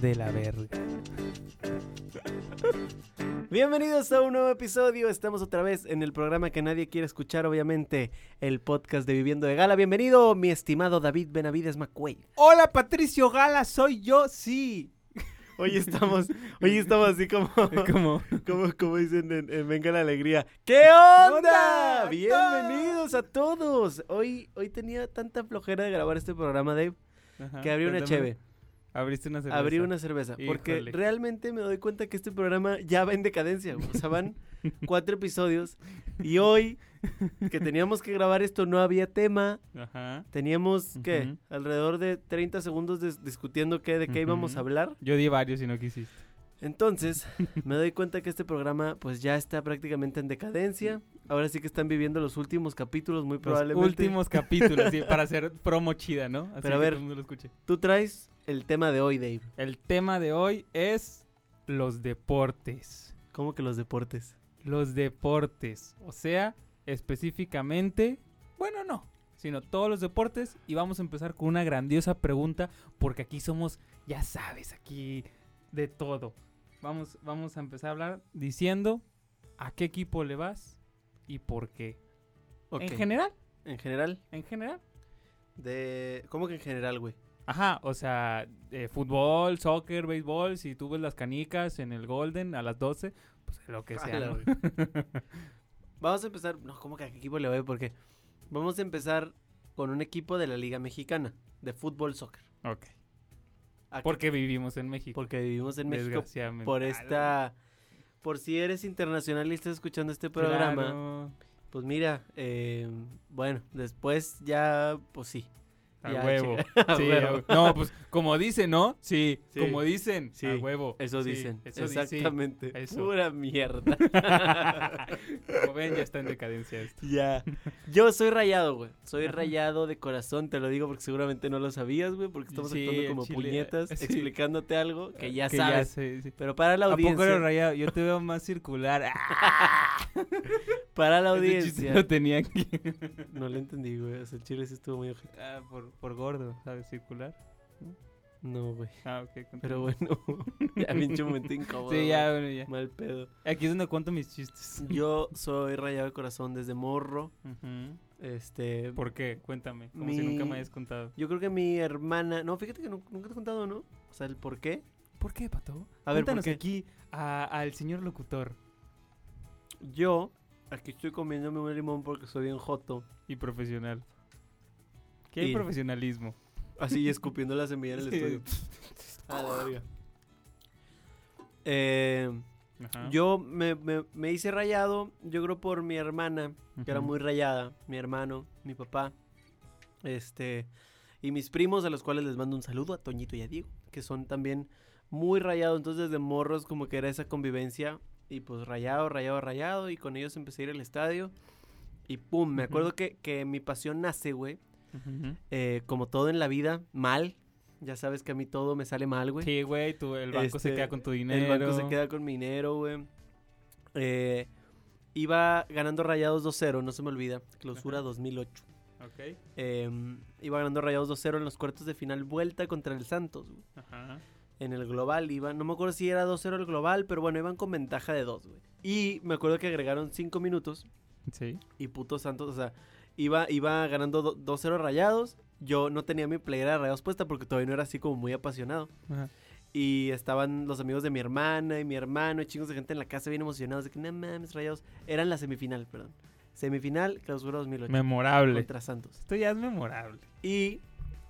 de la verga. Bienvenidos a un nuevo episodio. Estamos otra vez en el programa que nadie quiere escuchar, obviamente, el podcast de Viviendo de Gala. Bienvenido, mi estimado David Benavides McQuaid. Hola Patricio Gala, soy yo, sí. Hoy estamos, hoy estamos así como, Como como, como dicen en, en Venga la Alegría. ¿Qué onda? onda? Bienvenidos a todos. Hoy, hoy tenía tanta flojera de grabar este programa, Dave, Ajá, que abrí una cuéntame. Abriste una cerveza. Abrí una cerveza. Porque realmente me doy cuenta que este programa ya va en decadencia. güey. O sea, van cuatro episodios. Y hoy, que teníamos que grabar esto, no había tema. Ajá. Teníamos, ¿qué? Alrededor de 30 segundos dis- discutiendo qué, de qué íbamos a hablar. Yo di varios y no quisiste. Entonces, me doy cuenta que este programa, pues ya está prácticamente en decadencia. Ahora sí que están viviendo los últimos capítulos, muy Los probablemente. últimos capítulos, sí, para hacer promo chida, ¿no? Así Pero a que ver. todo el mundo lo escuche. Tú traes el tema de hoy, Dave. El tema de hoy es los deportes. ¿Cómo que los deportes? Los deportes. O sea, específicamente, bueno, no, sino todos los deportes. Y vamos a empezar con una grandiosa pregunta, porque aquí somos, ya sabes, aquí de todo. Vamos, vamos a empezar a hablar diciendo a qué equipo le vas y por qué. En general, En general, en general. de... ¿Cómo que en general, güey? Ajá, o sea, eh, fútbol, soccer, béisbol, si tú ves las canicas en el Golden a las 12, pues lo que sea. Vamos a empezar, no, ¿cómo que a qué equipo le voy? Porque vamos a empezar con un equipo de la Liga Mexicana, de fútbol soccer. ok. ¿A qué- Porque vivimos en México. Porque vivimos en México desgraciadamente. por esta... Por si eres internacional y estás escuchando este programa, Claro, pues mira, eh, bueno, después ya, pues sí. A Ya, huevo. a Sí, No, pues como dicen, ¿no? Sí, Sí, como dicen. sí, a huevo. Eso dicen, eso exactamente. eso. Pura mierda. Como ven, ya está en decadencia esto. Ya. Yo soy rayado, güey. Soy rayado de corazón, te lo digo porque seguramente no lo sabías, güey, porque estamos actuando como chile, puñetas, explicándote algo que ya Que sabes. sé. Pero para la ¿A poco eres audiencia, rayado? Yo te veo más circular. Para la audiencia. lo tenía aquí. No lo entendí, güey. O sea, el chile sí estuvo muy ojete. Ah, por, por gordo, ¿sabes? Circular. No, güey. Ah, ok. continúa. Pero bueno, ya pinche momento incómodo. Sí, ya, bueno, ya. Mal pedo. Aquí es donde cuento mis chistes. Yo soy rayado de corazón desde morro. Este. ¿Por qué? Cuéntame. Como si nunca me hayas contado. Yo creo que mi hermana. No, fíjate que nu- nunca te he contado, ¿no? O sea, el por qué. ¿Por qué, Pato? A ver, ¿por Cuéntanos qué? aquí a- al señor locutor Yo, aquí estoy comiéndome un limón porque soy bien joto. y profesional. ¿Qué hay profesionalismo? Así escupiendo la semilla en el Sí. estudio. A la verga. Eh, yo me, me- me hice rayado, yo creo por mi hermana, que era muy rayada, mi hermano, mi papá, este, y mis primos, a los cuales les mando un saludo, a Toñito y a Diego, que son también muy rayados, entonces desde morros como que era esa convivencia, y pues rayado, rayado, rayado, y con ellos empecé a ir al estadio, y pum, me acuerdo que, que mi pasión nace, güey, eh, como todo en la vida, mal. Ya sabes que a mí todo me sale mal, güey. Sí, güey, tú, el banco se Este, queda con tu dinero. El banco se queda con mi dinero, güey. Eh, iba ganando rayados 2-0, no se me olvida. Clausura Ajá. 2008. Ok. Eh, iba ganando rayados 2-0 en los cuartos de final, vuelta contra el Santos, güey. Ajá. En el global iban, no me acuerdo si era 2-0 el global, pero bueno, iban con ventaja de 2, güey. Y me acuerdo que agregaron 5 minutos Sí. y puto Santos, o sea, iba, iba ganando do- 2-0 rayados. Yo no tenía mi playera de rayados puesta porque todavía no era así como muy apasionado. Ajá. Y estaban los amigos de mi hermana y mi hermano y chingos de gente en la casa bien emocionados de que no mames, rayados. Eran la semifinal, perdón. Semifinal, clausura 2008. Memorable. Contra Santos. Esto ya es memorable. Y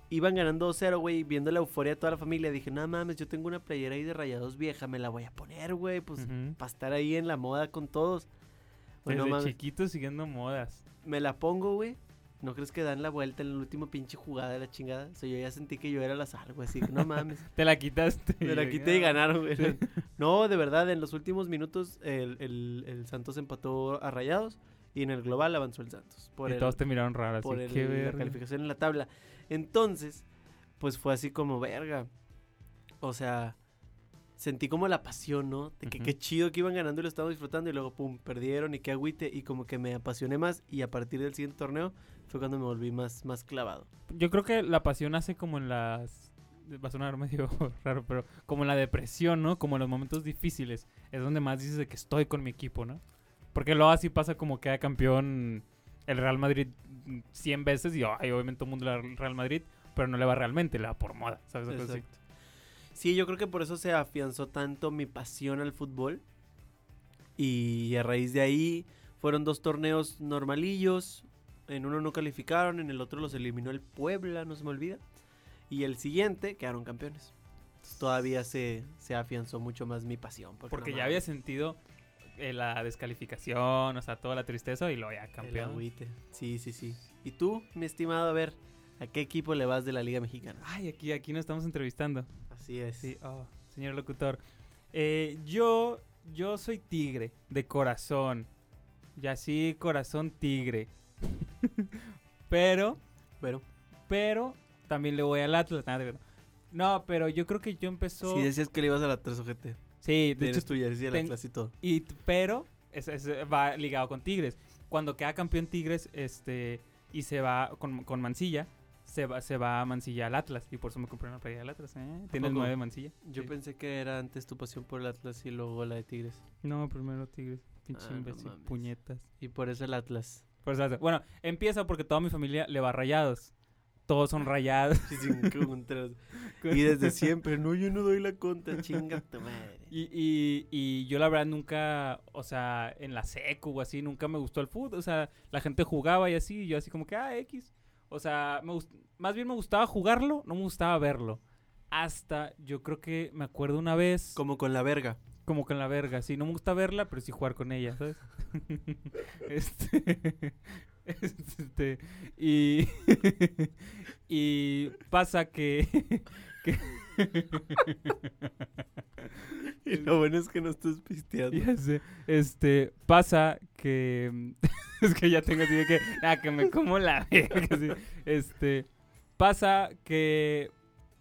iban ganando 2-0, güey, viendo la euforia de toda la familia. Dije, no mames, yo tengo una playera ahí de rayados vieja, me la voy a poner, güey, pues para estar ahí en la moda con todos. Bueno, Desde mames, chiquito siguiendo modas. me la pongo, güey. ¿No crees que dan la vuelta en el último pinche jugada de la chingada? O sea, yo ya sentí que yo era la sal, güey, así que no mames. Te la quitaste. Me la quité y ganaron, güey. No, de verdad, en los últimos minutos el, el- el Santos empató a Rayados y en el global avanzó el Santos. Por, y el- todos te miraron raro, así. por el- qué la calificación en la tabla. Entonces, pues fue así como, verga. O sea, sentí como la pasión, ¿no? De que qué chido que iban ganando y lo estábamos disfrutando y luego, pum, perdieron y qué agüite y como que me apasioné más y a partir del siguiente torneo fue cuando me volví más, más clavado. Yo creo que la pasión hace como en las va a sonar medio raro, pero como en la depresión, ¿no? Como en los momentos difíciles, es donde más dices de que estoy con mi equipo, ¿no? Porque luego así pasa como queda campeón el Real Madrid 100 veces y ay, obviamente todo el mundo le va al Real Madrid, pero no le va realmente, le va por moda, ¿sabes? Exacto. Sí, yo creo que por eso se afianzó tanto mi pasión al fútbol. Y a raíz de ahí fueron dos torneos normalillos. En uno no calificaron, en el otro los eliminó el Puebla, no se me olvida. Y el siguiente quedaron campeones. Todavía se, se afianzó mucho más mi pasión. Porque no ya había sentido eh, la descalificación, o sea, toda la tristeza y luego ya el campeón. agüite. Sí, sí, sí. ¿Y tú, mi estimado, a ver, a qué equipo le vas de la Liga Mexicana? Ay, aquí, aquí nos estamos entrevistando. Así es. Sí, oh, señor locutor. Eh, yo, yo soy tigre, de corazón. Y así, corazón tigre. pero, Pero, pero, también le voy al Atlas. nada, de verdad. No, pero yo creo que yo empezó... si decías que le ibas a la 3 ojete. Sí, de Tienes hecho, tu jersey de la ten- clase y todo. y, pero, es- es- va ligado con Tigres. Cuando queda campeón Tigres, este, y se va con, con Mancilla, se va, se va a Mancilla al Atlas. Y por eso me compré una playa del Atlas, ¿eh? Tiene el poco? 9 de Mancilla. Yo Sí. pensé que era antes tu pasión por el Atlas y luego la de Tigres. No, primero Tigres. Pinche Ah, imbécil, puñetas. Y por eso el Atlas. Por eso bueno, empieza porque toda mi familia le va a rayados. Todos son rayados. Y desde siempre, no, yo no doy la contra, chinga tu madre. Y, y, y yo la verdad nunca, o sea, en la secu o así, nunca me gustó el fútbol. O sea, la gente jugaba y así, y yo así como que, ah, X. O sea, me más bien me gustaba jugarlo, no me gustaba verlo. Hasta, yo creo que me acuerdo una vez, como, Como con la verga. con la verga, sí, no me gusta verla, pero sí jugar con ella, ¿sabes? este, este, y, y pasa que, Y lo bueno es que no estás pisteando. Ya sé. Este, pasa que. mm, es que ya tengo así de que. Ah, que me como la verga. Este, pasa que.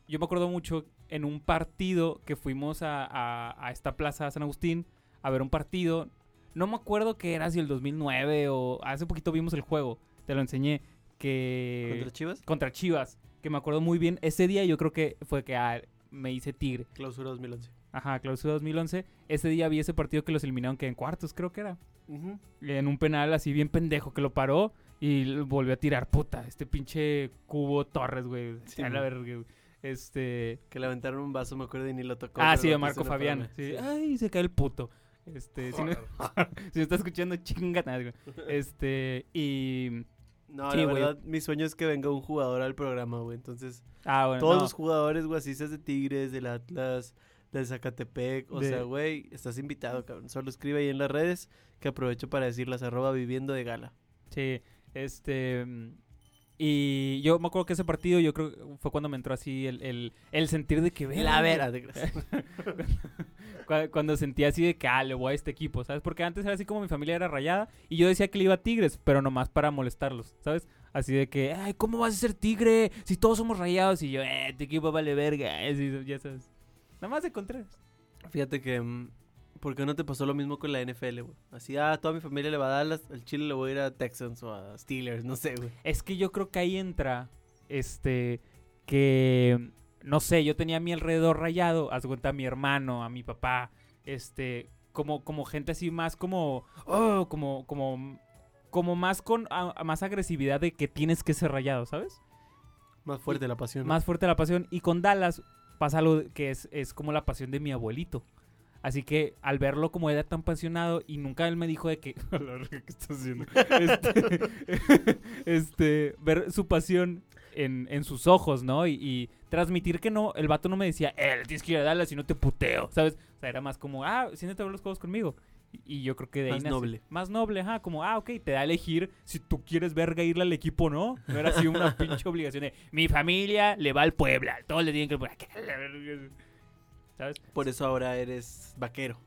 Yo me acuerdo mucho en un partido que fuimos a, a- a esta plaza San Agustín a ver un partido. No me acuerdo que era si el 2009 o hace poquito vimos el juego. Te lo enseñé. Que. ¿Contra Chivas? contra Chivas. Que me acuerdo muy bien. Ese día yo creo que fue que ah, me hice tigre. Clausura 2011. Ajá, clausura 2011. Ese día vi ese partido que los eliminaron que en cuartos, creo que era. Ujú. En un penal así bien pendejo que lo paró y volvió a tirar. Puta, este pinche cubo Torres, güey. Sí, a la verga, güey. Este. Que le aventaron un vaso, me acuerdo, y ni lo tocó. Ah, sí, de Marco Fabián. Sí. Sí. Ay, se cae el puto. Este, si, no, si no está escuchando, chinga. nada, güey. Este, y. No, Sí, la verdad, mi sueño es que venga un jugador al programa, güey. Entonces, Ah, bueno. todos no. los jugadores, güey, así seas de Tigres, del Atlas, del Zacatepec. O De- sea, güey, estás invitado, cabrón. Solo escribe ahí en las redes que aprovecho para decirlas, arroba viviendo de gala. Sí, este... Y yo me acuerdo que ese partido, yo creo que fue cuando me entró así el, el, el sentir de que... La verga, vera, de gracia. Cu- Cuando sentía así de que, ah, le voy a este equipo, ¿sabes? Porque antes era así como mi familia era rayada y yo decía que le iba a Tigres, pero nomás para molestarlos, ¿sabes? Así de que, ay, ¿cómo vas a ser Tigre si todos somos rayados? Y yo, eh, tu equipo vale verga, así, ya sabes. Nada más de Contreras. Fíjate que, mm, ¿por qué no te pasó lo mismo con la NFL, güey? Así, ah, toda mi familia le va a Dallas, al Chile le voy a ir a Texans o a Steelers, no sé, güey. Es que yo creo que ahí entra, este, que, no sé, yo tenía a mi alrededor rayado, haz cuenta a mi hermano, a mi papá, este, como, como gente así más como, oh, como, como, como más con, a- a más agresividad de que tienes que ser rayado, ¿sabes? Más fuerte la pasión. ¿no? Más fuerte la pasión. Y con Dallas pasa algo que es, es como la pasión de mi abuelito. Así que al verlo como era tan apasionado y nunca él me dijo de que... ¿Qué estás haciendo? Este, este, ver su pasión en, en sus ojos, ¿no? Y, y transmitir que no, el vato no me decía, eh, le tienes que ir a Dallas y no te puteo, ¿sabes? O sea, era más como, ah, siéntate a ver los juegos conmigo. Y, yo creo que de ahí Más noble. Más noble, ajá, como, ah, ok, te da a elegir si tú quieres verga irle al equipo o no. No era así una pinche obligación de, mi familia le va al Puebla, todos le tienen que... ¿Sabes? Por eso ahora eres vaquero.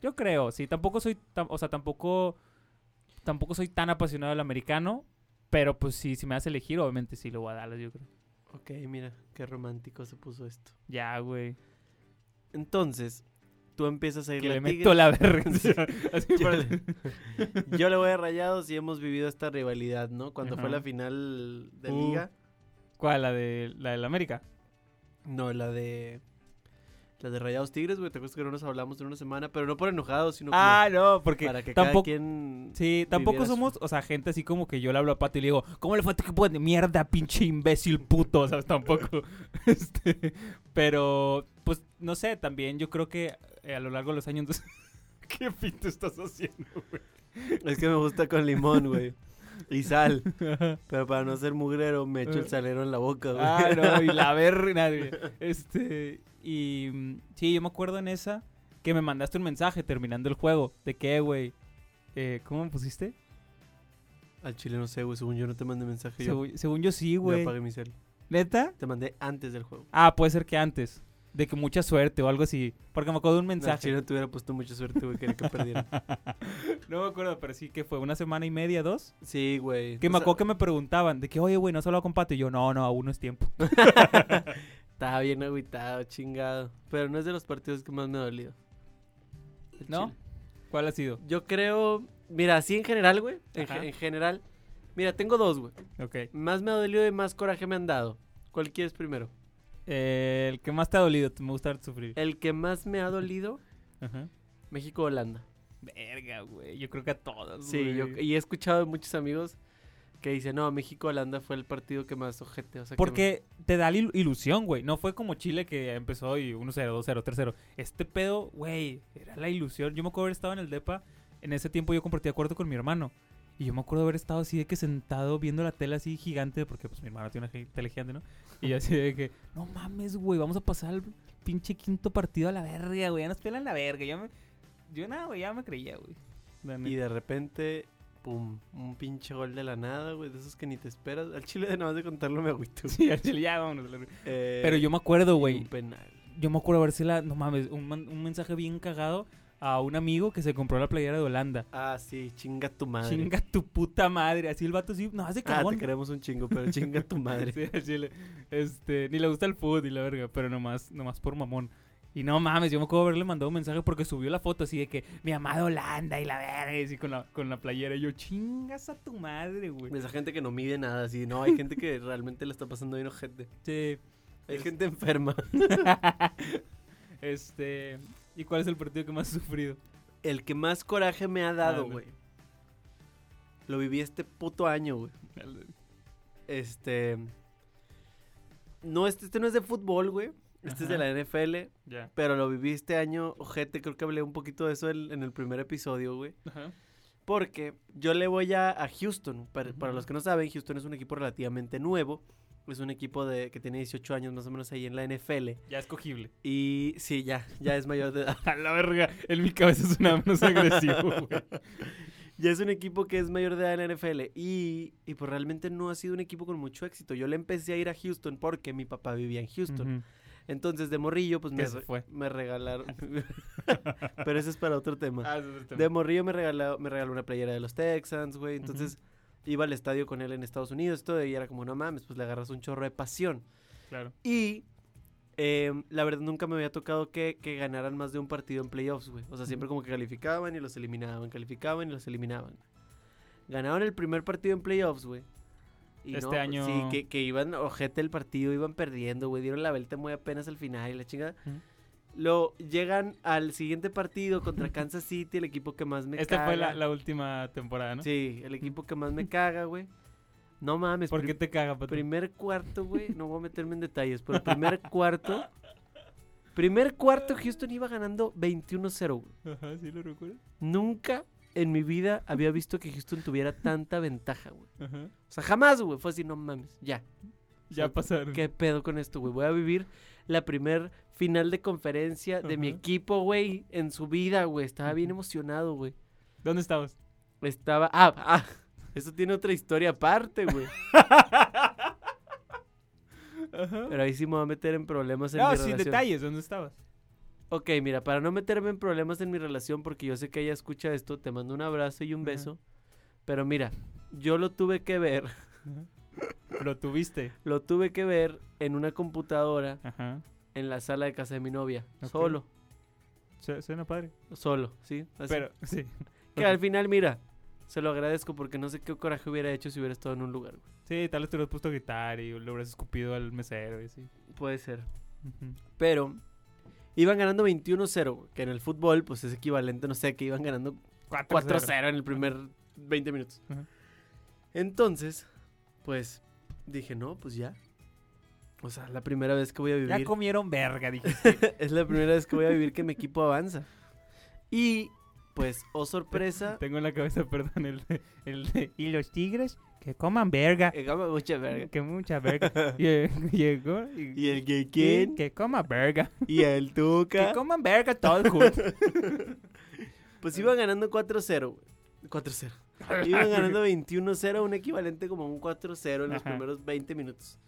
Yo creo, sí, tampoco soy, tam- o sea, tampoco, tampoco soy tan apasionado del americano, pero pues sí, si me hace elegir, obviamente sí lo voy a Dallas, yo creo. Ok, mira, qué romántico se puso esto. Ya, güey. Entonces, tú empiezas a ir le meto la verga. Sí. Yo le- Yo le voy a Rayados y hemos vivido esta rivalidad, ¿no? Cuando fue la final de Uh. liga. ¿Cuál? ¿La de la del América? No, la de. La de Rayados Tigres, güey. ¿Te acuerdas que no nos hablamos en una semana? Pero no por enojados, sino como Ah, no, porque para que cada tampoco... quien. Sí, tampoco su- somos, o sea, gente así como que yo le hablo a Pato y le digo, ¿cómo le fue a tu equipo de mierda, pinche imbécil puto? ¿Sabes? Tampoco. este, pero, pues, no sé, también yo creo que eh, a lo largo de los años... ¿Qué pinto estás haciendo, güey? Es que me gusta con limón, güey. Y sal. Pero para no ser mugrero, me echo el Eh. salero en la boca, güey. ah, no, y la verga. Este, y sí, yo me acuerdo en esa que me mandaste un mensaje terminando el juego de que, güey, eh, ¿cómo me pusiste? Al chile no sé, güey. Según yo no te mandé mensaje. Yo, Según, según yo sí, yo güey. apagué mi cel. ¿Neta? Te mandé antes del juego. Ah, puede ser que antes. De que mucha suerte o algo así. Porque me acuerdo de un No, mensaje. chile no te hubiera puesto mucha suerte, güey. Quería que perdiera. no me acuerdo, pero sí que fue una semana y media, dos. Sí, güey. Que O me sea, acuerdo que me preguntaban de que, oye, güey, ¿no has hablado con Pato? Y yo, no, no, aún no es tiempo. Estaba bien agüitado, chingado. Pero no es de los partidos que más me ha dolido. ¿No? chile. ¿Cuál ha sido? Yo creo. Mira, así en general, güey. En, en general. Mira, tengo dos, güey. Ok. Más me ha dolido y más coraje me han dado. ¿Cuál quieres primero? Eh, el que más te ha dolido, me gusta sufrir. El que más me ha dolido, Ajá. México-Holanda. Verga, güey. Yo creo que a todos. Sí, yo, y he escuchado de muchos amigos que dicen, no, México-Holanda fue el partido que más ojete. O sea, que Porque te da la il- ilusión, güey. No fue como Chile que empezó y 1-0, 2-0, 3-0. Este pedo, güey, era la ilusión. Yo me acuerdo haber estado en el DEPA. En ese tiempo yo compartía cuarto con mi hermano. Y yo me acuerdo haber estado así de que sentado viendo la tele así gigante. Porque pues mi hermano tiene una tele gigante, ¿no? Y yo así de que, no mames, güey, vamos a pasar al pinche quinto partido a la verga, güey. Ya nos pelan la verga. Yo, me... yo nada, güey, ya me creía, güey. Y de repente, pum, un pinche gol de la nada, güey, de esos que ni te esperas. Al chile de nada más de contarlo me agüito. Sí, al chile, ya vámonos. a. Eh, Pero yo me acuerdo, güey. Un penal. Yo me acuerdo la no mames, un, un mensaje bien cagado a un amigo que se compró la playera de Holanda. Ah, sí, chinga tu madre. Chinga tu puta madre. Así el vato sí, no hace Ah, cagón. te queremos un chingo, pero chinga tu madre. Sí, al chile. Este, ni le gusta el fútbol y la verga, pero nomás, nomás por mamón. Y no mames, yo me acuerdo haberle mandado un mensaje porque subió la foto así de que mi amada Holanda y la verga, y así con la, con la playera. Y yo, chingas a tu madre, güey. Esa gente que no mide nada, así. No, hay gente que realmente le está pasando bien ojete. Sí. Hay Es- gente enferma. este, ¿y cuál es el partido que más has sufrido? El que más coraje me ha dado, güey. Lo viví este puto año, güey. Este. No, este, este no es de fútbol, güey. Este es de la NFL. Ya. Pero lo viví este año, ojete. Creo que hablé un poquito de eso en, en el primer episodio, güey. Ajá. Porque yo le voy a, a Houston. Para, los que no saben, Houston es un equipo relativamente nuevo. Es un equipo de, que tiene 18 años más o menos ahí en la NFL. Ya escogible. Y sí, ya, ya es mayor de edad. A la verga, en mi cabeza suena menos agresivo, güey. Ya es un equipo que es mayor de edad en la NFL. Y, y pues realmente no ha sido un equipo con mucho éxito. Yo le empecé a ir a Houston porque mi papá vivía en Houston. Entonces de morrillo, pues me, se re- fue. me regalaron. Pero ese es para otro tema. Ah, es el tema. De morrillo me regaló, me regaló una playera de los Texans, güey. Entonces iba al estadio con él en Estados Unidos, todo, y era como, no mames, pues le agarras un chorro de pasión. Claro. Y em, la verdad nunca me había tocado que, que ganaran más de un partido en playoffs, güey. O sea, siempre como que calificaban y los eliminaban, calificaban y los eliminaban. Ganaron el primer partido en playoffs, güey. Y Este no, pues, año- Sí, que, que iban ojete el partido, iban perdiendo, güey. Dieron la vuelta muy apenas al final y la chingada. Lo llegan al siguiente partido contra Kansas City, el equipo que más me Esta caga. fue la, la última temporada, ¿no? Sí, el equipo que más me caga, güey. No mames, ¿Por qué te caga, Pato? primer cuarto, güey. No voy a meterme en detalles, pero primer cuarto. Primer cuarto, Houston iba ganando 21-0, güey. Ajá, sí lo recuerdo. Nunca en mi vida había visto que Houston tuviera tanta ventaja, güey. Ajá. O sea, jamás, güey. Fue así, no mames, ya. Ya pasaron. ¿Qué pedo con esto, güey? Voy a vivir la primer final de conferencia de mi Ajá. equipo, güey, en su vida, güey. Estaba bien emocionado, güey. ¿Dónde estabas? Estaba. Ah, ah. Eso tiene otra historia aparte, güey. Ajá. Pero ahí sí me voy a meter en problemas en No, mi sin relación. detalles, ¿dónde estabas? Ok, mira, para no meterme en problemas en mi relación, porque yo sé que ella escucha esto, te mando un abrazo y un Ajá. beso. Pero mira, yo lo tuve que ver, Lo tuviste. lo tuve que ver en una computadora Ajá. en la sala de casa de mi novia. Ok. Solo, Su- Suena padre. solo, ¿sí? Así. Pero, sí. que al final, mira, se lo agradezco porque no sé qué coraje hubiera hecho si hubiera estado en un lugar. güey. Sí, tal vez te hubieras puesto a gritar y le hubieras escupido al mesero y así. Puede ser. Pero iban ganando 21-0, güey, que en el fútbol pues es equivalente, no sé, que iban ganando 4-0 en el primer 20 minutos. Entonces, pues dije, no, pues ya. O sea, la primera vez que voy a Ya vivir. comieron verga, dije. es la primera vez que voy a vivir que mi equipo avanza. Y, pues, oh sorpresa. Tengo en la cabeza, perdón, el de, el de, Y los tigres, que coman verga. eh, gama mucha verga. Que mucha verga. Y, Llegó. Y, Y el que quién. Que coma verga. Y el Que Tuca. coman verga todos juntos. Pues iba ganando 4-0, güey. 4-0. Iban ganando 21-0, un equivalente como un 4-0 en los Ajá. primeros 20 minutos.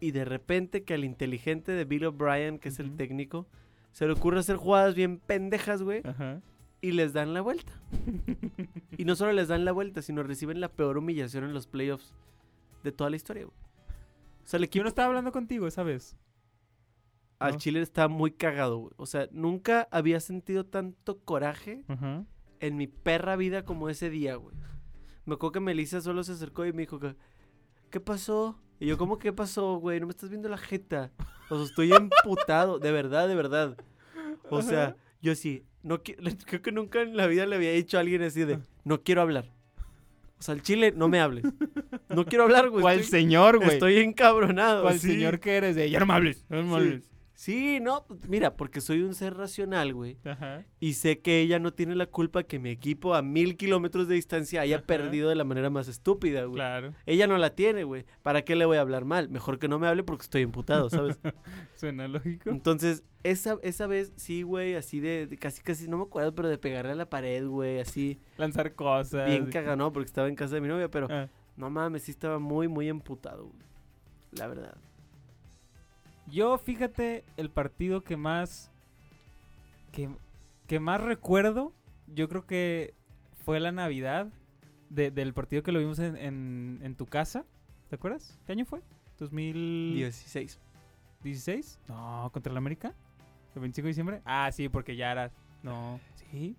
Y de repente que al inteligente de Bill O'Brien, que es el técnico, se le ocurre hacer jugadas bien pendejas, güey, Ajá. y les dan la vuelta. Y no solo les dan la vuelta, sino reciben la peor humillación en los playoffs de toda la historia, güey. O sea, el Yo equipo no estaba hablando contigo esa vez. al ¿no? Chile está muy cagado, güey. O sea, nunca había sentido tanto coraje Ajá. En mi perra vida como ese día, güey. Me acuerdo que Melissa solo se acercó y me dijo que, ¿qué pasó? Y yo, ¿cómo qué pasó, güey? No me estás viendo la jeta. O sea, estoy emputado, de verdad, de verdad. O sea, yo sí, no creo que nunca en la vida le había dicho a alguien así de, no quiero hablar. O sea, al chile, no me hables. No quiero hablar, güey. ¿Cuál estoy, señor, güey? estoy encabronado. ¿Cuál sí. señor que eres? De, ya no me hables. No me hables. Sí, no, pues, mira, porque soy un ser racional, güey. Ajá. Y sé que ella no tiene la culpa que mi equipo a mil kilómetros de distancia haya Ajá. perdido de la manera más estúpida, güey. Claro. Ella no la tiene, güey. ¿Para qué le voy a hablar mal? Mejor que no me hable porque estoy emputado, ¿sabes? Suena lógico. Entonces, esa, esa vez, sí, güey, así de, de casi, casi, no me acuerdo, pero de pegarle a la pared, güey, así, Lanzar cosas. bien cagado, no, porque estaba en casa de mi novia, pero Ah. no mames, sí estaba muy, muy emputado, güey. La verdad. Yo, fíjate, el partido que más. Que, que más recuerdo, yo creo que fue la Navidad de- del partido que lo vimos en, en, en tu casa. ¿Te acuerdas? ¿Qué año fue? ¿2016? 16. No, contra el América. ¿El 25 de diciembre? Ah, sí, porque ya era. No. Sí.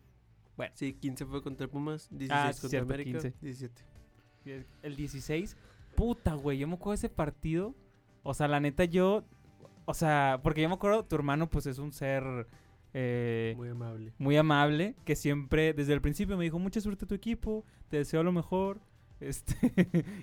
Sí, 15 fue contra Pumas, 16 Ah, contra cierto, América, 15. 17. El 16. Puta, güey. Yo me acuerdo de ese partido. O sea, la neta, yo. O sea, porque yo me acuerdo, tu hermano, pues es un ser. eh, Muy amable. muy amable, que siempre, desde el principio me dijo, mucha suerte a tu equipo, te deseo lo mejor, este,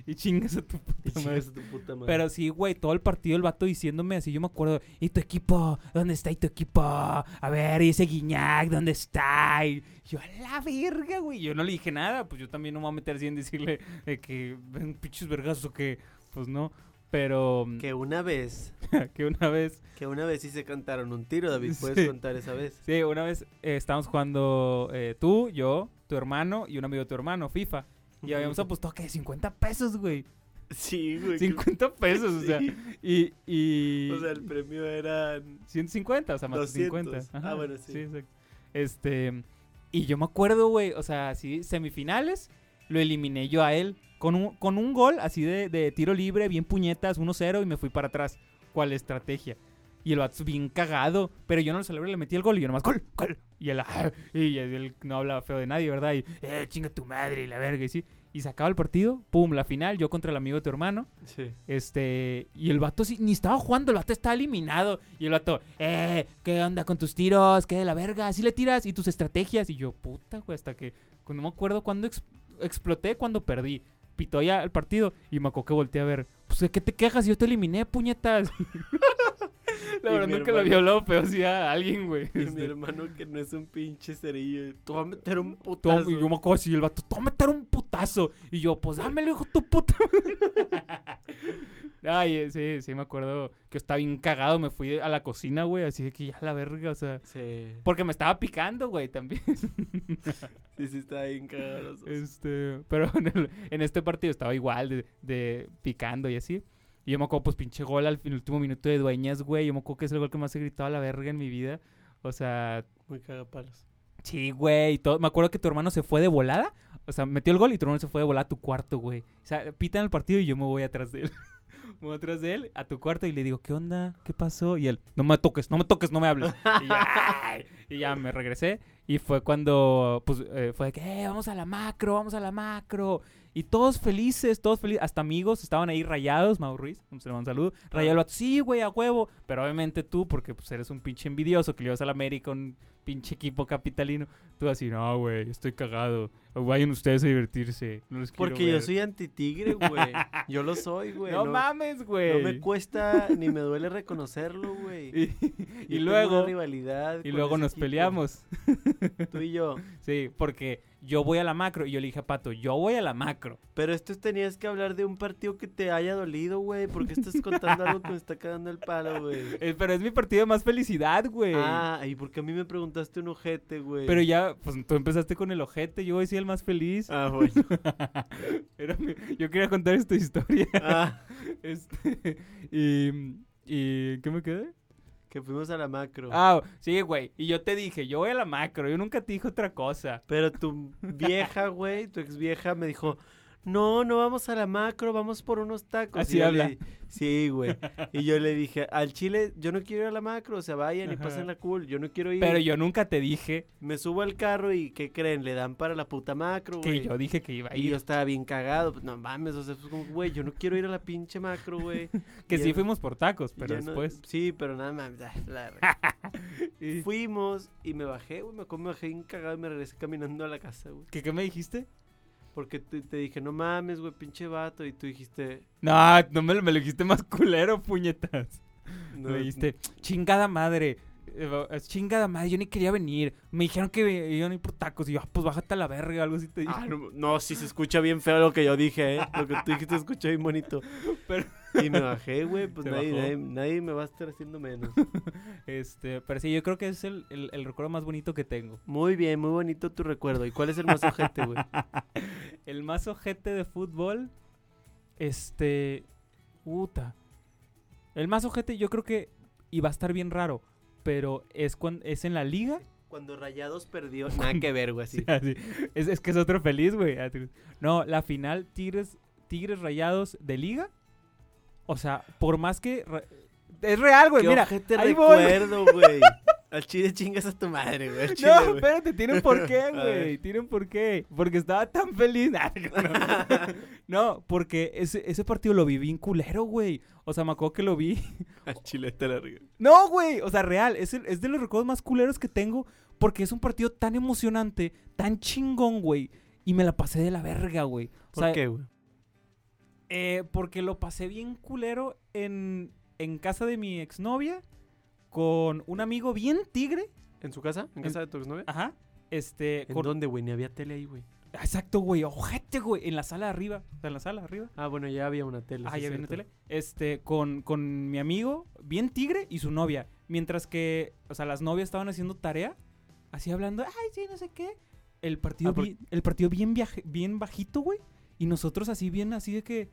y chingas a tu puta madre. a tu puta madre. Pero sí, güey, todo el partido el vato diciéndome así, yo me acuerdo, ¿y tu equipo? ¿Dónde está y tu equipo? A ver, ¿y ese Guiñac? ¿Dónde está? Y yo, a la verga, güey. Yo no le dije nada, pues yo también no me voy a meter así en decirle eh, que ven pinches vergazos o que, pues no. Pero Que una vez, que una vez que una vez sí se cantaron un tiro, David. ¿Puedes Sí. contar esa vez? Sí, una vez eh, estábamos jugando eh, tú, yo, tu hermano y un amigo de tu hermano, FIFA. Y habíamos apostado que 50 pesos, güey. Sí, güey. que- 50 pesos, o sea. Sí. Y, y O sea, el premio eran... 150, o sea, más de 200. 50. Ah, bueno, sí. exacto. Este, y yo me acuerdo, güey, o sea, así, semifinales, lo eliminé yo a él con un, con un gol así de, de tiro libre, bien puñetas, 1-0 y me fui para atrás. ¿Cuál estrategia? Y el vato bien cagado, pero yo no lo celebré, le metí el gol y yo nomás, gol, gol. Y él, "Ah", y él no hablaba feo de nadie, ¿verdad? Y, eh, chinga tu madre y la verga, y sí. Y se acaba el partido, pum, la final, yo contra el amigo de tu hermano. Sí. Este, y el vato sí, ni estaba jugando, el vato estaba eliminado. Y el vato, eh, ¿qué onda con tus tiros? ¿Qué de la verga? ¿Así le tiras? ¿Y tus estrategias? Y yo, puta, güey, hasta que, no me acuerdo cuándo ex- exploté, cuando perdí. Pitó ya el partido y me que volteé a ver, pues, ¿de qué te quejas? Yo te eliminé, puñetas. la verdad, nunca había hablado feo así a alguien, güey. Y mi Este, hermano que no es un pinche cerillo. Tú vas a meter un putazo. y yo me acuerdo así, el vato, te voy a meter un putazo. Y yo, pues dámelo, hijo tu puta. Ay, eh, sí, sí, me acuerdo que estaba bien cagado. Me fui a la cocina, güey, así de que ya la verga, o sea. Sí. Porque me estaba picando, güey, también. Sí, sí, está bien cagado. este, pero en, el- en este partido estaba igual, de, de picando y así. Y yo me acuerdo, pues, pinche gol al fin- último minuto de Dueñas, güey. Yo me acuerdo que es el gol que más he gritado a la verga en mi vida. O sea, Muy cagapalos. Sí, güey. y todo- Me acuerdo que tu hermano se fue de volada. O sea, metió el gol y tu hermano se fue de volada a tu cuarto, güey. O sea, pitan el partido y yo me voy atrás de él. me atrás de él a tu cuarto y le digo, ¿qué onda? ¿Qué pasó? Y él, no me toques, no me toques, no me hables. y, ya. Y ya me regresé. Y fue cuando, pues, eh, fue de que, eh, vamos a la macro, vamos a la macro. Y todos felices, todos felices. Hasta amigos estaban ahí rayados. Mau Ruiz, un saludo. Rayado sí, güey, a huevo. Pero obviamente tú, porque pues eres un pinche envidioso que le ibas al América, un pinche equipo capitalino. Tú así, no, güey, estoy cagado. Vayan ustedes a divertirse. No los quiero Porque yo ver". soy antitigre, güey. Yo lo soy, güey. No, mames, güey. No me cuesta ni me duele reconocerlo, güey. y, luego, una rivalidad y luego nos equipo. peleamos. Tú y yo. Sí, porque yo voy a la macro. Y yo le dije a Pato, yo voy a la macro. Pero esto tenías que hablar de un partido que te haya dolido, güey. porque estás contando algo que me está cagando el palo, güey? Eh, pero es mi partido de más felicidad, güey. Ah, y porque a mí me preguntaste un ojete, güey. Pero ya, pues tú empezaste con el ojete, yo decía el más feliz. Ah, bueno. Era mi- yo quería contar esta historia. Ah, Este, y, y, ¿qué me quedé? Que fuimos a la macro. Ah, sí, güey. Y yo te dije, yo voy a la macro. Yo nunca te dije otra cosa. Pero tu vieja, güey, tu ex vieja me dijo, no, no vamos a la macro, vamos por unos tacos. Así habla. le- sí, güey. Y yo le dije, al chile, yo no quiero ir a la macro, o sea, vayan y pasen la cool, yo no quiero ir. Pero yo nunca te dije Me subo al carro y, ¿qué creen? Le dan para la puta macro, güey. que yo dije que iba a Y yo ir. estaba bien cagado, pues, no mames, o sea, pues como, güey, yo no quiero ir a la pinche macro, güey. Que Y sí ya- fuimos por tacos, pero ya no- después. sí, pero nada más. la- Y- Fuimos y me bajé, güey, me me bajé bien cagado y me regresé caminando a la casa, güey. ¿Qué, ¿Qué me dijiste? Porque te, te dije, no mames, güey, pinche vato. Y tú dijiste, No, no me, lo- me lo dijiste más culero, puñetas. no, Me dijiste, chingada madre. eh, Chingada madre, yo ni quería venir. Me dijeron que iban a ir por tacos. Y yo, ah, pues bájate a la verga, algo así te dije. Ah, no, no, sí se escucha bien feo lo que yo dije, ¿eh? Lo que tú dijiste se escucha bien bonito. Pero- Y me bajé, güey, pues nadie, nadie, nadie me va a estar haciendo menos. Este, pero sí, yo creo que es el, el- el recuerdo más bonito que tengo. Muy bien, muy bonito tu recuerdo. ¿Y cuál es el más ojete, güey? El más ojete de fútbol. Este. Puta. El más ojete, yo creo que. Y va a estar bien raro. Pero es, cuando, es en la liga. Cuando Rayados perdió, nada que ver, güey, así. Así. Es, es que es otro feliz, güey. Ah, No, la final Tigres, Tigres Rayados de liga. O sea, por más que. Es real, güey. ¿Qué Mira. ojete ahí voy. recuerdo, güey? Al chile chingas a tu madre, güey. al chile, No, güey. espérate, tienen por qué, A ver. güey. Tienen por qué. Porque estaba tan feliz. No, no, porque ese, ese partido lo vi bien culero, güey. O sea, me acuerdo que lo vi. Al chile te la riego. No, güey. O sea, real. Es, el- es de los recuerdos más culeros que tengo. Porque es un partido tan emocionante, tan chingón, güey. Y me la pasé de la verga, güey. O ¿Por sea, qué, güey? Eh, porque lo pasé bien culero en, en casa de mi exnovia. Con un amigo bien tigre. ¿En su casa? ¿En En- casa de tu exnovia? Ajá. Este. ¿En con- dónde, güey? Ni había tele ahí, güey. Exacto, güey. Ojete, güey. En la sala de arriba. O sea, en la sala de arriba. Ah, bueno, ya había una tele. Ah, sí, ya viene cierto. tele. Este, con, con mi amigo, bien tigre, y su novia. Mientras que, o sea, las novias estaban haciendo tarea, así hablando, ay, sí, no sé qué. El partido, Ah, por- bien, el partido bien, viaje- bien bajito, güey. Y nosotros así bien, así de que...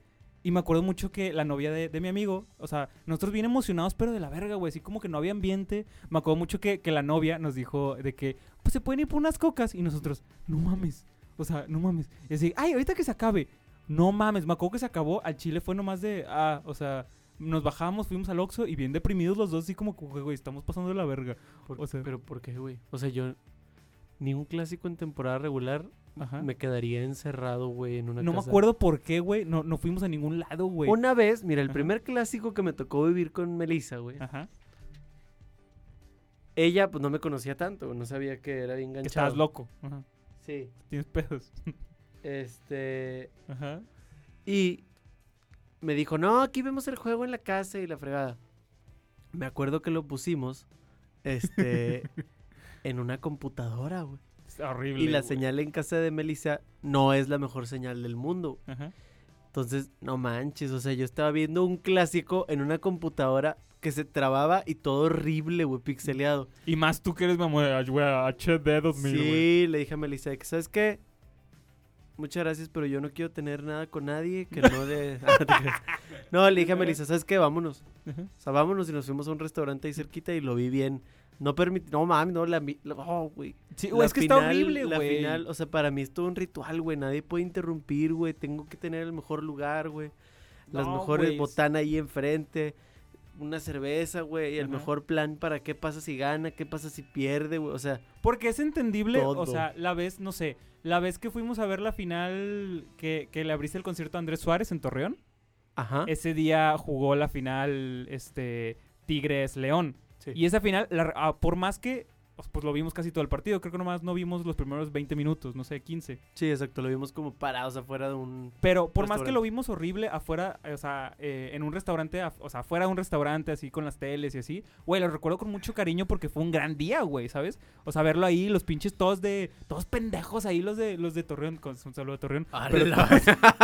Y me acuerdo mucho que la novia de, de mi amigo, o sea, nosotros bien emocionados, pero de la verga, güey. Así como que no había ambiente. Me acuerdo mucho que, que la novia nos dijo de que, pues se pueden ir por unas cocas. Y nosotros, no mames. O sea, no mames. Y así, ay, ahorita que se acabe. No mames, me acuerdo que se acabó. Al chile fue nomás de, ah, o sea, nos bajamos, fuimos al Oxxo y bien deprimidos los dos, así como, que, güey, estamos pasando de la verga. Por- O sea- ¿Pero por qué, güey? O sea, yo... Ni un clásico en temporada regular Ajá. me quedaría encerrado, güey, en una No me acuerdo por qué, güey. No, no fuimos a ningún lado, güey. Una vez, mira, el Ajá. primer clásico que me tocó vivir con Melissa, güey. Ajá. Ella, pues, no me conocía tanto, no sabía que era bien Que enganchado. estabas loco. Ajá. Sí. Tienes pedos. Este... Ajá. Y me dijo, no, aquí vemos el juego en la casa y la fregada. Me acuerdo que lo pusimos, este, en una computadora, güey. Es horrible. Y la güey. señal en casa de Melissa no es la mejor señal del mundo. Ajá. Entonces, no manches, o sea, yo estaba viendo un clásico en una computadora que se trababa y todo horrible, güey, pixeleado. Y más tú que eres mamá, güey, HD 2000, güey. Sí, le dije a Melissa, ¿sabes qué? Muchas gracias, pero yo no quiero tener nada con nadie que no de... Ah, no le dije a Melissa, ¿sabes qué? Vámonos. O sea, vámonos y nos fuimos a un restaurante ahí cerquita y lo vi bien. No permite... No, mami, no, la... la- oh, güey. Sí, La es que está horrible, La güey. final, o sea, para mí es todo un ritual, güey. Nadie puede interrumpir, güey. Tengo que tener el mejor lugar, güey. Las No, mejores botanas ahí enfrente. Una cerveza, güey, el Ajá. mejor plan para qué pasa si gana, qué pasa si pierde, güey, o sea, Porque es entendible, o sea, la vez, no sé, la vez que fuimos a ver la final que, que le abriste el concierto a Andrés Suárez en Torreón, ajá. ese día jugó la final, este, Tigres-León. Sí. Y esa final, la- ah, por más que, pues lo vimos casi todo el partido, creo que nomás no vimos los primeros 20 minutos, no sé, 15. Sí, exacto, lo vimos como parados afuera de un... Pero por más que lo vimos horrible afuera, eh, o sea, eh, en un restaurante, o sea, afuera de un restaurante así con las teles y así, güey, lo recuerdo con mucho cariño porque fue un gran día, güey, ¿sabes? O sea, verlo ahí, los pinches todos de, todos pendejos ahí, los de, los de Torreón, con un saludo de Torreón, pero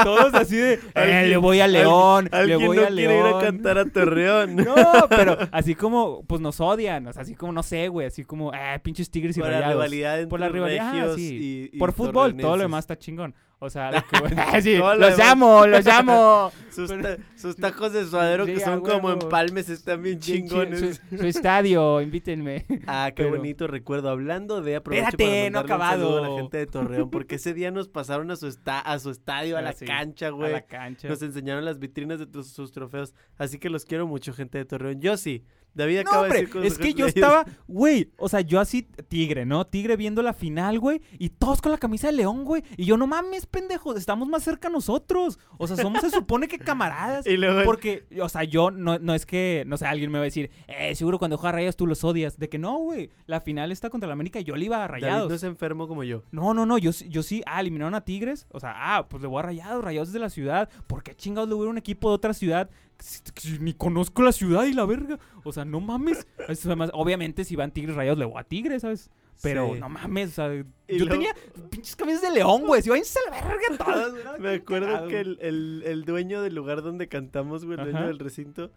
todos así de, eh, le voy a León, le Alguien voy no a quiere ir León. a cantar a Torreón. No, pero así como, pues nos odian, o sea, así como, no sé, güey, así como, ah, pinches tigres y Por la rayados. rivalidad entre Por la rivalidad, ah, sí. y, y Por fútbol, todo lo demás está chingón. O sea, lo que- sí, lo los demás- amo, los amo. Sus, ta- sus tacos de suadero Sí, que a son como empalmes están bien Bien chi- chingones. Su, su estadio, invítenme. Ah, qué Pero- bonito recuerdo. Hablando de aprovecho Espérate, no para mandarle un saludo a la acabado. gente de Torreón, porque ese día nos pasaron a su esta a su estadio, a Ah, la cancha, A güey. la cancha. Nos enseñaron las vitrinas de sus trofeos. Así que los quiero mucho, gente de Torreón. Yo sí. David No, acaba hombre, de decir cosas es que yo estaba, güey, o sea, yo así, tigre, ¿no? Tigre viendo la final, güey, y todos con la camisa de león, güey, y yo, no mames, pendejos, estamos más cerca nosotros, o sea, somos, se supone que camaradas, Y luego porque, o sea, yo, no, no es que, no sé, alguien me va a decir, eh, seguro cuando juega Rayos tú los odias, de que no, güey, la final está contra la América y yo le iba a David Rayados. no es enfermo como yo. No, no, no, yo, sí- yo sí, ah, eliminaron a Tigres, o sea, ah, pues le voy a Rayados, Rayados es de la ciudad, ¿por qué chingados le voy a un equipo de otra ciudad? Ni conozco la ciudad y la verga, o sea, no mames, Es además, obviamente si van Tigres Rayados le voy a Tigres, ¿sabes? Pero Sí. no mames, o sea, yo luego- tenía pinches camisas de león, güey, si váyanse a la verga todas, no, Me acuerdo que el, el- el dueño del lugar donde cantamos, güey, el dueño Ajá. del recinto,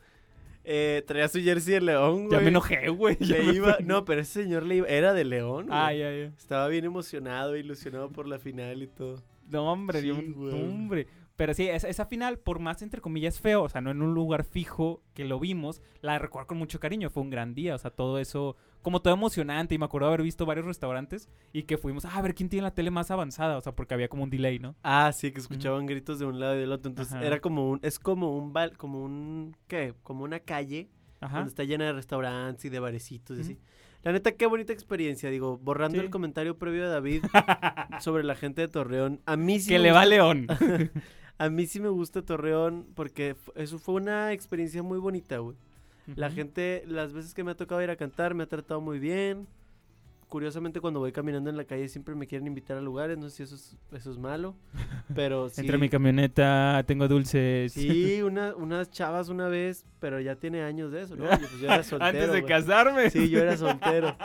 eh, traía su jersey de León, güey. Ya me enojé, güey. Le me iba, no, pero ese señor le iba, era de León. güey. Ah, ya, ya. Estaba bien emocionado, ilusionado por la final y todo. No, hombre, Sí, yo- hombre. Pero sí, esa, esa final, por más entre comillas feo, o sea, no en un lugar fijo que lo vimos, la recuerdo con mucho cariño. Fue un gran día, o sea, todo eso, como todo emocionante. Y me acuerdo haber visto varios restaurantes y que fuimos "Ah, a ver quién tiene la tele más avanzada, o sea, porque había como un delay, ¿no? Ah, sí, que escuchaban gritos de un lado y del otro. Entonces Ajá. era como un, es como un bal, como un, ¿qué? Como una calle Ajá. donde está llena de restaurantes y de barecitos y así. La neta, qué bonita experiencia, digo, borrando Sí. el comentario previo de David sobre la gente de Torreón. A mí sí que me le va León. A mí sí me gusta Torreón porque eso fue una experiencia muy bonita, güey. La Ujú. gente, las veces que me ha tocado ir a cantar, me ha tratado muy bien. Curiosamente, cuando voy caminando en la calle siempre me quieren invitar a lugares. No sé si eso es, eso es malo. Pero sí. Entre mi camioneta, tengo dulces. Sí, una, unas chavas una vez, pero ya tiene años de eso, ¿no? Yo, pues, yo era soltero. Antes de güey. casarme. Sí, yo era soltero.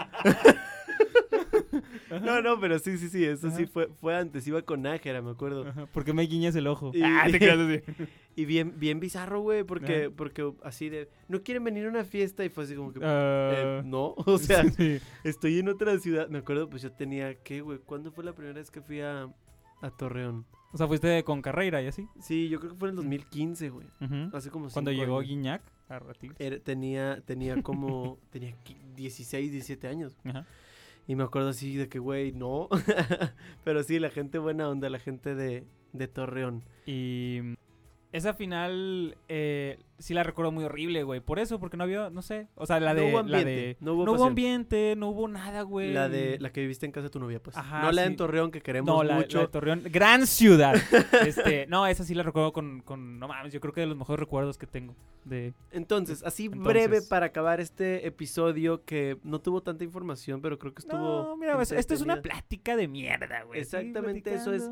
No, no, pero sí, sí, sí, eso sí fue, fue antes, iba con Nájera, me acuerdo. Ajá, ¿Por qué me guiñas el ojo? Y- Ah, te quedas así. Y bien, bien bizarro, güey, porque, Ajá. porque así de, no quieren venir a una fiesta y fue así como que, Ah, eh, no, o sea, sí. estoy en otra ciudad. Me acuerdo, pues yo tenía, ¿qué, güey? ¿Cuándo fue la primera vez que fui a, a Torreón? O sea, fuiste con carrera y así. Sí, yo creo que fue en el 2015, güey. Ujú. Hace como Cuando llegó años. Guiñac a Ratil. Era- tenía, tenía como, tenía qui- 16, 17 años. Ajá. Y me acuerdo así de que, güey, no. Pero sí, la gente buena onda, la gente de, de Torreón. Y esa final eh, sí la recuerdo muy horrible, güey. Por eso, porque no había, no sé. O sea, la No de. hubo la ambiente, de no hubo no hubo ambiente, no hubo nada, güey. La de la que viviste en casa de tu novia, pues. Ajá, no la sí. en Torreón que queremos No, la, la mucho. de Torreón. Gran ciudad. este, no, esa sí la recuerdo con, con. No mames, yo creo que de los mejores recuerdos que tengo. De. Entonces, así Entonces. breve para acabar este episodio que no tuvo tanta información, pero creo que estuvo. No, mira, pues, esto es una plática de mierda, güey. Exactamente, eso es.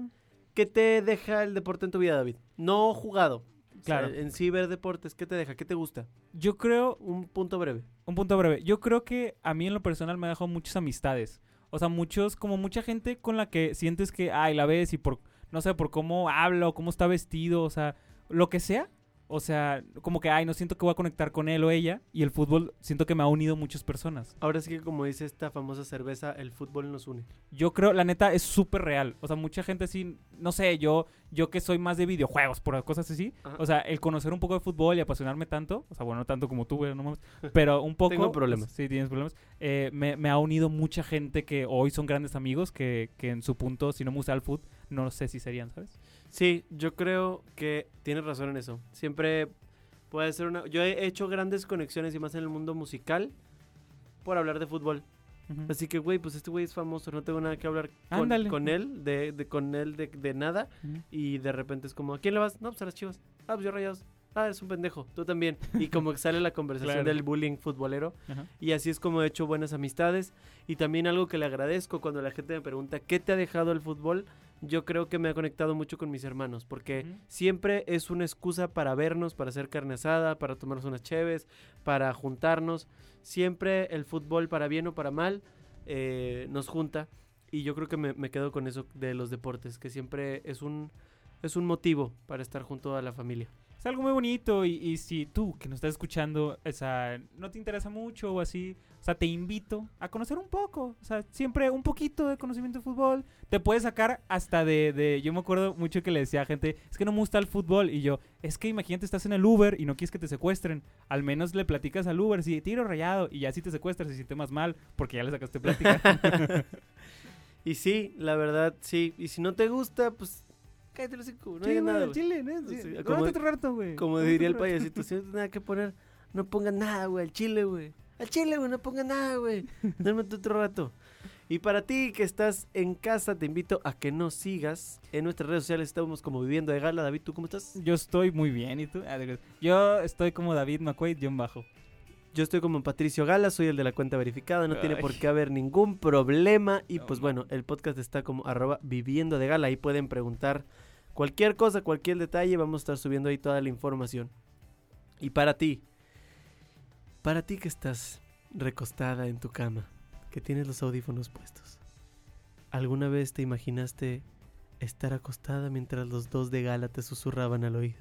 ¿Qué te deja el deporte en tu vida, David? No jugado. O sea, Claro. en ciberdeportes, ¿qué te deja? ¿Qué te gusta? Yo creo, Un punto breve. Un punto breve. Yo creo que a mí en lo personal me ha dejado muchas amistades. O sea, muchos, como mucha gente con la que sientes que, ay, la ves y por, no sé, por cómo habla o cómo está vestido, o sea, lo que sea. O sea, como que, ay, no siento que voy a conectar con él o ella. Y el fútbol siento que me ha unido muchas personas. Ahora sí que como dice esta famosa cerveza, el fútbol nos une. Yo creo, la neta, es súper real. O sea, mucha gente sí, no sé, yo, yo que soy más de videojuegos, por cosas así. Ajá. O sea, el conocer un poco de fútbol y apasionarme tanto, o sea, bueno, no tanto como tú, güey, no mames, pero un poco... Tengo problemas. Sí, tienes problemas. eh, me, me ha unido mucha gente que hoy son grandes amigos, que, que en su punto, si no me gusta el fútbol, no sé si serían, ¿sabes? Sí, yo creo que tienes razón en eso. Siempre Puede ser una... Yo he hecho grandes conexiones y más en el mundo musical por hablar de fútbol. Así que, güey, pues este güey es famoso, no tengo nada que hablar con, él, de, de- con él de, de nada. Y de repente es como, ¿a quién le vas? No, pues a las chivas. Ah, pues yo rayados. Ah, eres un pendejo, tú también. Y como que sale la conversación Claro. del bullying futbolero. Y así es como he hecho buenas amistades. Y también algo que le agradezco cuando la gente me pregunta, ¿qué te ha dejado el fútbol? Yo creo que me ha conectado mucho con mis hermanos, porque siempre es una excusa para vernos, para hacer carne asada, para tomarnos unas cheves, para juntarnos. Siempre el fútbol, para bien o para mal, eh, nos junta. Y yo creo que me, me quedo con eso de los deportes, que siempre es un, es un motivo para estar junto a la familia. Es algo muy bonito y, si tú que nos estás escuchando, o sea, no te interesa mucho o así, o sea, te invito a conocer un poco, o sea, siempre un poquito de conocimiento de fútbol. Te puedes sacar hasta de, de- yo me acuerdo mucho que le decía a gente, es que no me gusta el fútbol y yo, es que imagínate estás en el Uber y no quieres que te secuestren, al menos le platicas al Uber, si tiro rayado y ya si te secuestras se siente más mal porque ya le sacaste plática. Y sí, la verdad, sí. Y si no te gusta, pues cállate los hocico, no Sí, nada. chile, ¿no? Sí, Sí, como- cómete otro rato, güey. Como diría el payasito, si no tienes nada que poner, no pongas nada, güey, al chile, güey. Al chile, güey, no pongas nada, güey. Duérmete otro rato. Y para ti que estás en casa, te invito a que nos sigas. En nuestras redes sociales estamos como Viviendo de Gala. David, ¿tú cómo estás? Yo estoy muy bien, ¿y tú? Ah, Yo estoy como David McQuaid, John Bajo. Yo estoy como Patricio Gala, soy el de la cuenta verificada, no tiene por qué haber ningún problema. Y No, pues no. bueno, el podcast está como arroba viviendo de gala, ahí pueden preguntar cualquier cosa, cualquier detalle, vamos a estar subiendo ahí toda la información. Y para ti, para ti que estás recostada en tu cama, que tienes los audífonos puestos, ¿alguna vez te imaginaste estar acostada mientras los dos de gala te susurraban al oído?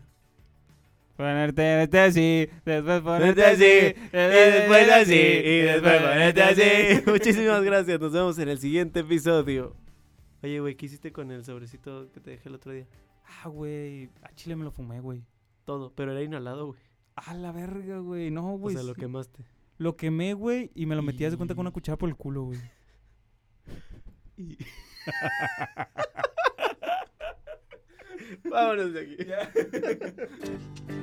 Ponerte así, después Ponerte así, y después así, y después ponerte así. Muchísimas gracias, nos vemos en el siguiente episodio. Oye, güey, ¿qué hiciste con el sobrecito que te dejé el otro día? Ah, güey. A Chile me lo fumé, güey. Todo, pero era inhalado, güey. A la verga, güey. No, O güey. sea, lo quemaste. Lo quemé, güey, y me lo metí, haz de cuenta, con una Y- cuchara por el culo, güey. Vámonos de aquí.